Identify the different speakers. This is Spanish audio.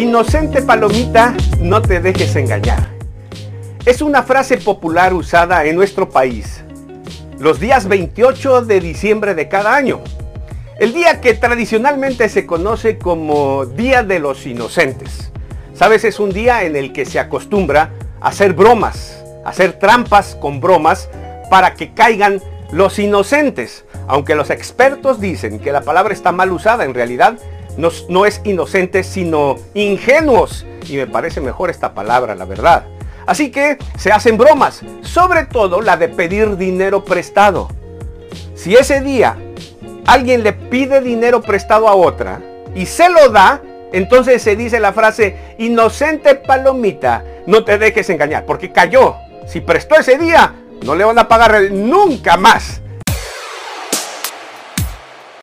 Speaker 1: Inocente palomita, no te dejes engañar. Es una frase popular usada en nuestro país los días 28 de diciembre de cada año. El día que tradicionalmente se conoce como Día de los Inocentes. Sabes, es un día en el que se acostumbra a hacer bromas, hacer trampas con bromas para que caigan los inocentes. Aunque los expertos dicen que la palabra está mal usada, en realidad no, es inocentes, sino ingenuos. Y me parece mejor esta palabra, la verdad. Así que se hacen bromas, sobre todo la de pedir dinero prestado. Si ese día alguien le pide dinero prestado a otra y se lo da, entonces se dice la frase, inocente palomita, no te dejes engañar, porque cayó. Si prestó ese día, no le van a pagar nunca más.